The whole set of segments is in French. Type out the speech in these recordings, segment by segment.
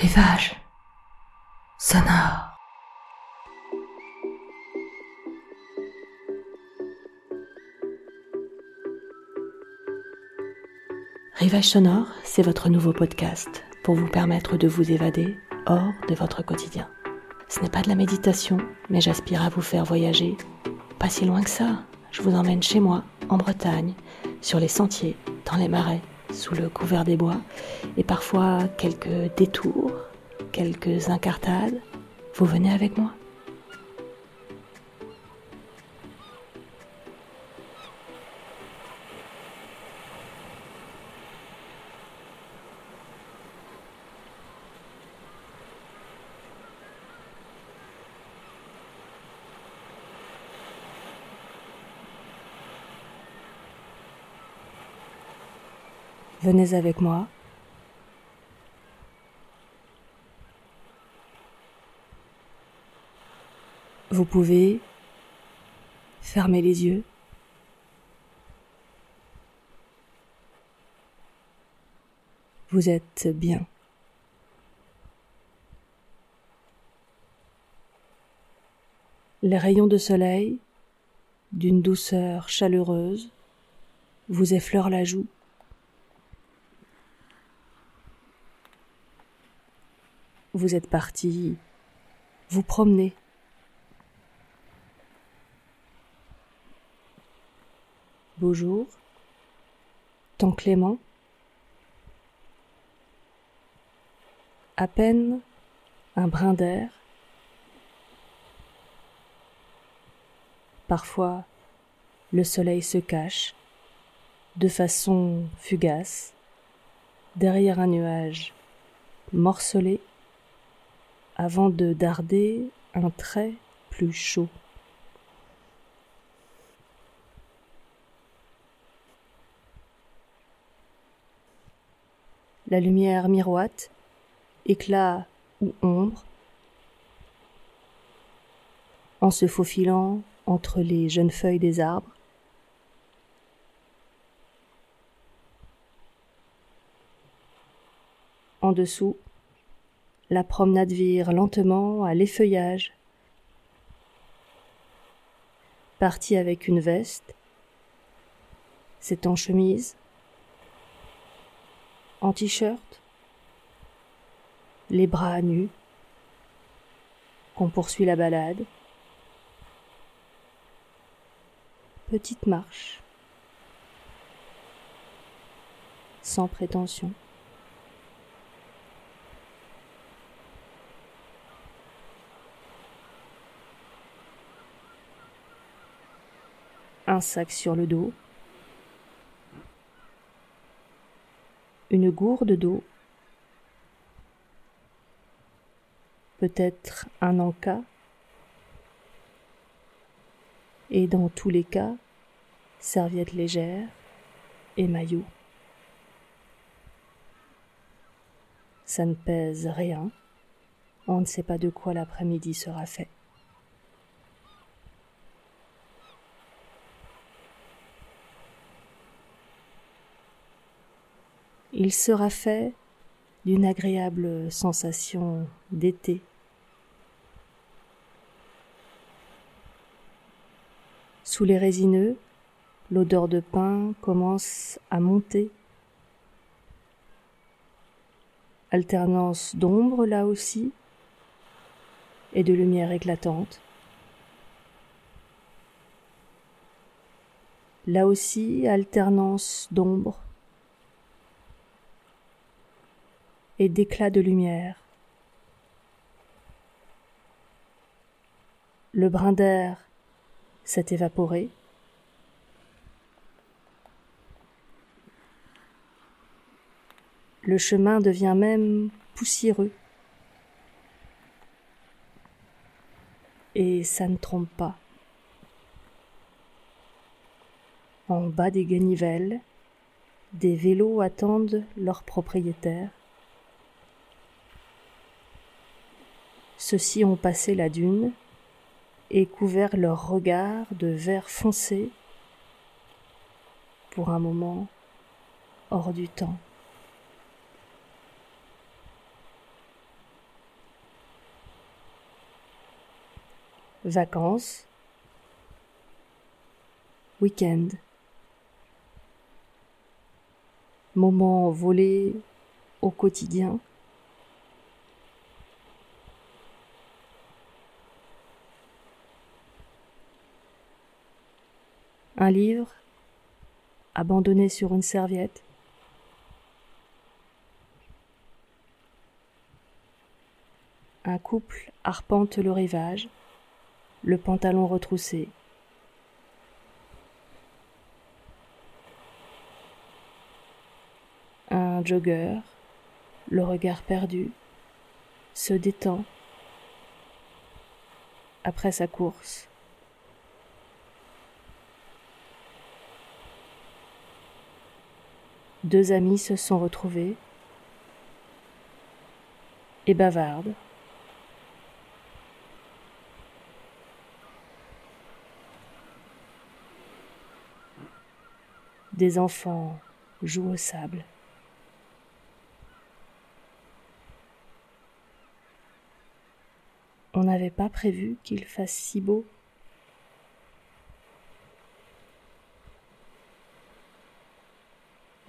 Rivage sonore. Rivage sonore, c'est votre nouveau podcast pour vous permettre de vous évader hors de votre quotidien. Ce n'est pas de la méditation, mais j'aspire à vous faire voyager. Pas si loin que ça, je vous emmène chez moi, en Bretagne, sur les sentiers, dans les marais, sous le couvert des bois, et parfois quelques détours, quelques incartades. Vous venez avec moi Venez avec moi. Vous pouvez fermer les yeux. Vous êtes bien. Les rayons de soleil, d'une douceur chaleureuse, vous effleurent la joue. Vous êtes parti. Vous promener. Beau jour, temps clément, à peine un brin d'air, parfois le soleil se cache de façon fugace derrière un nuage morcelé avant de darder un trait plus chaud. La lumière miroite, éclat ou ombre, en se faufilant entre les jeunes feuilles des arbres. En dessous, la promenade vire lentement à l'effeuillage. Parti avec une veste, c'est en chemise, en t-shirt, les bras nus, qu'on poursuit la balade. Petite marche, sans prétention. Un sac sur le dos, une gourde d'eau, peut-être un encas, et dans tous les cas, serviette légère et maillot. Ça ne pèse rien, on ne sait pas de quoi l'après-midi sera fait. Il sera fait d'une agréable sensation d'été. Sous les résineux, l'odeur de pain commence à monter. Alternance d'ombre là aussi et de lumière éclatante. Là aussi, alternance d'ombre et d'éclats de lumière. Le brin d'air s'est évaporé. Le chemin devient même poussiéreux. Et ça ne trompe pas. En bas des ganivelles, des vélos attendent leurs propriétaires. Ceux-ci ont passé la dune et couvert leurs regards de vert foncé pour un moment hors du temps. Vacances, week-end, moments volés au quotidien. Un livre abandonné sur une serviette. Un couple arpente le rivage, le pantalon retroussé. Un jogger, le regard perdu, se détend après sa course. Deux amis se sont retrouvés et bavardent. Des enfants jouent au sable. On n'avait pas prévu qu'il fasse si beau.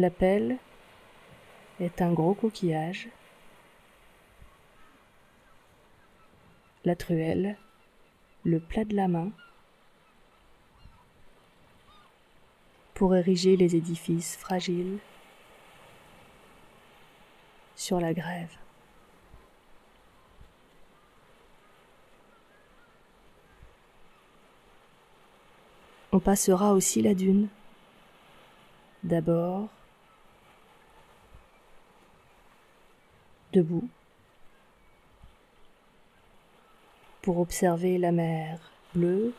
La pelle est un gros coquillage. La truelle, le plat de la main, pour ériger les édifices fragiles sur la grève. On passera aussi la dune. D'abord, debout pour observer la mer bleue,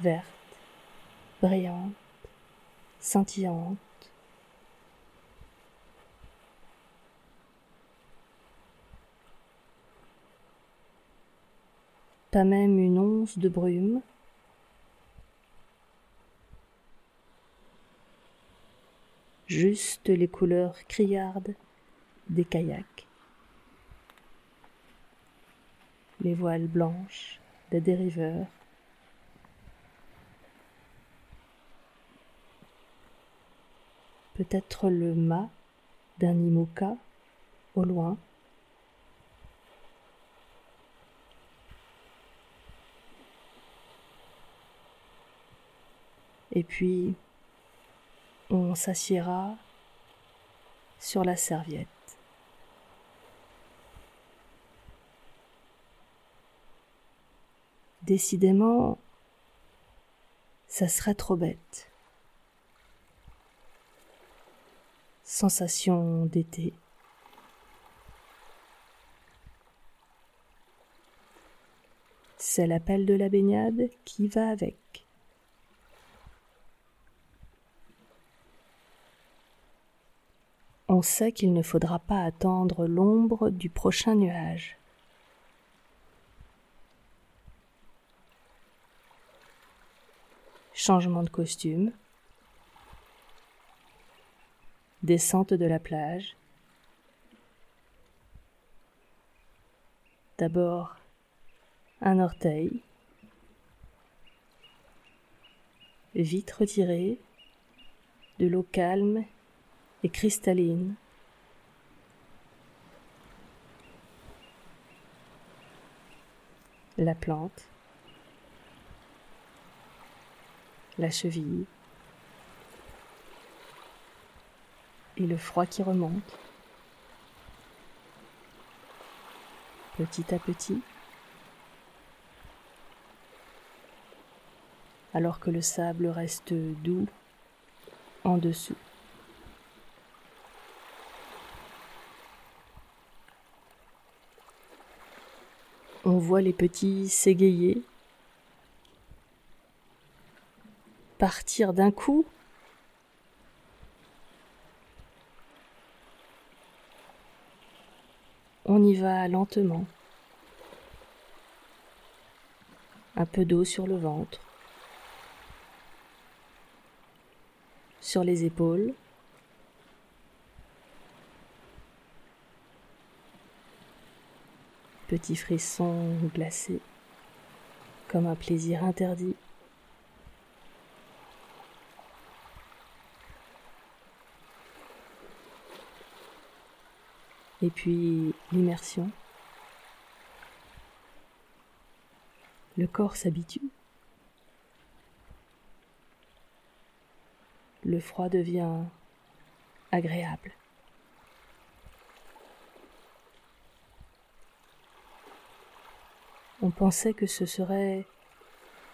verte, brillante, scintillante. Pas même une once de brume. Juste les couleurs criardes des kayaks. Les voiles blanches des dériveurs. Peut-être le mât d'un imoca au loin. Et puis, on s'assiera sur la serviette. Décidément, ça serait trop bête. Sensation d'été. C'est l'appel de la baignade qui va avec. On sait qu'il ne faudra pas attendre l'ombre du prochain nuage. Changement de costume, descente de la plage. D'abord un orteil, vite retiré, de l'eau calme et cristalline. La plante la cheville et le froid qui remonte. Petit à petit, alors que le sable reste doux en dessous. On voit les petits s'égayer partir d'un coup On y va lentement. Un peu d'eau sur le ventre, sur les épaules. Petit frisson glacé. comme un plaisir interdit. Et puis l'immersion. Le corps s'habitue. Le froid devient agréable. On pensait que ce serait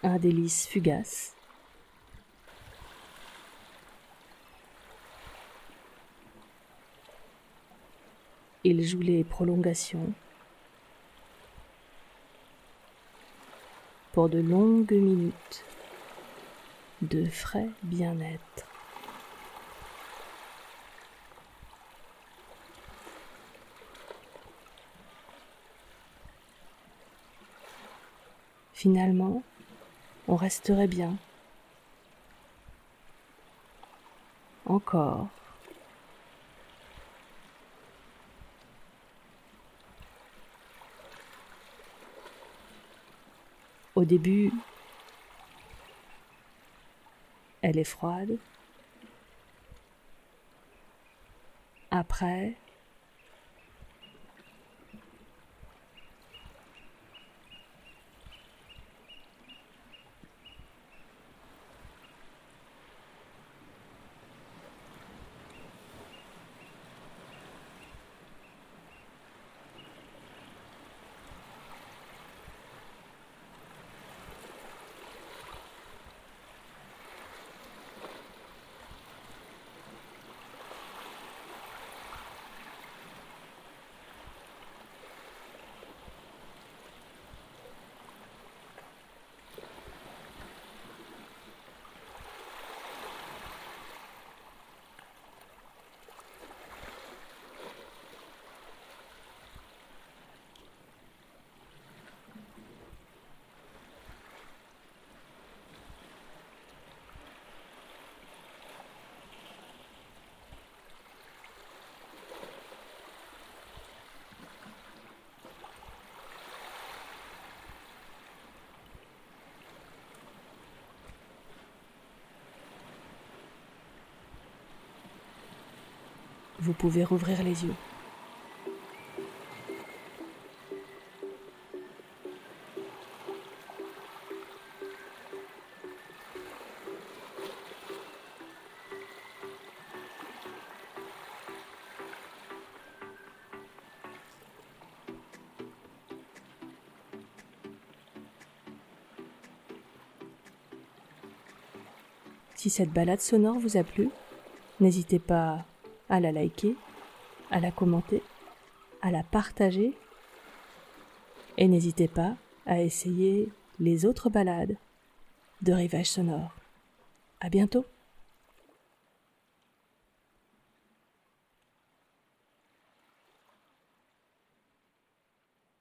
un délice fugace. Il joue les prolongations pour de longues minutes de frais bien-être. Finalement, on resterait bien. Encore. Au début, elle est froide. Après, vous pouvez rouvrir les yeux. Si cette balade sonore vous a plu, n'hésitez pas à la liker, à la commenter, à la partager. Et n'hésitez pas à essayer les autres balades de Rivage Sonore. À bientôt!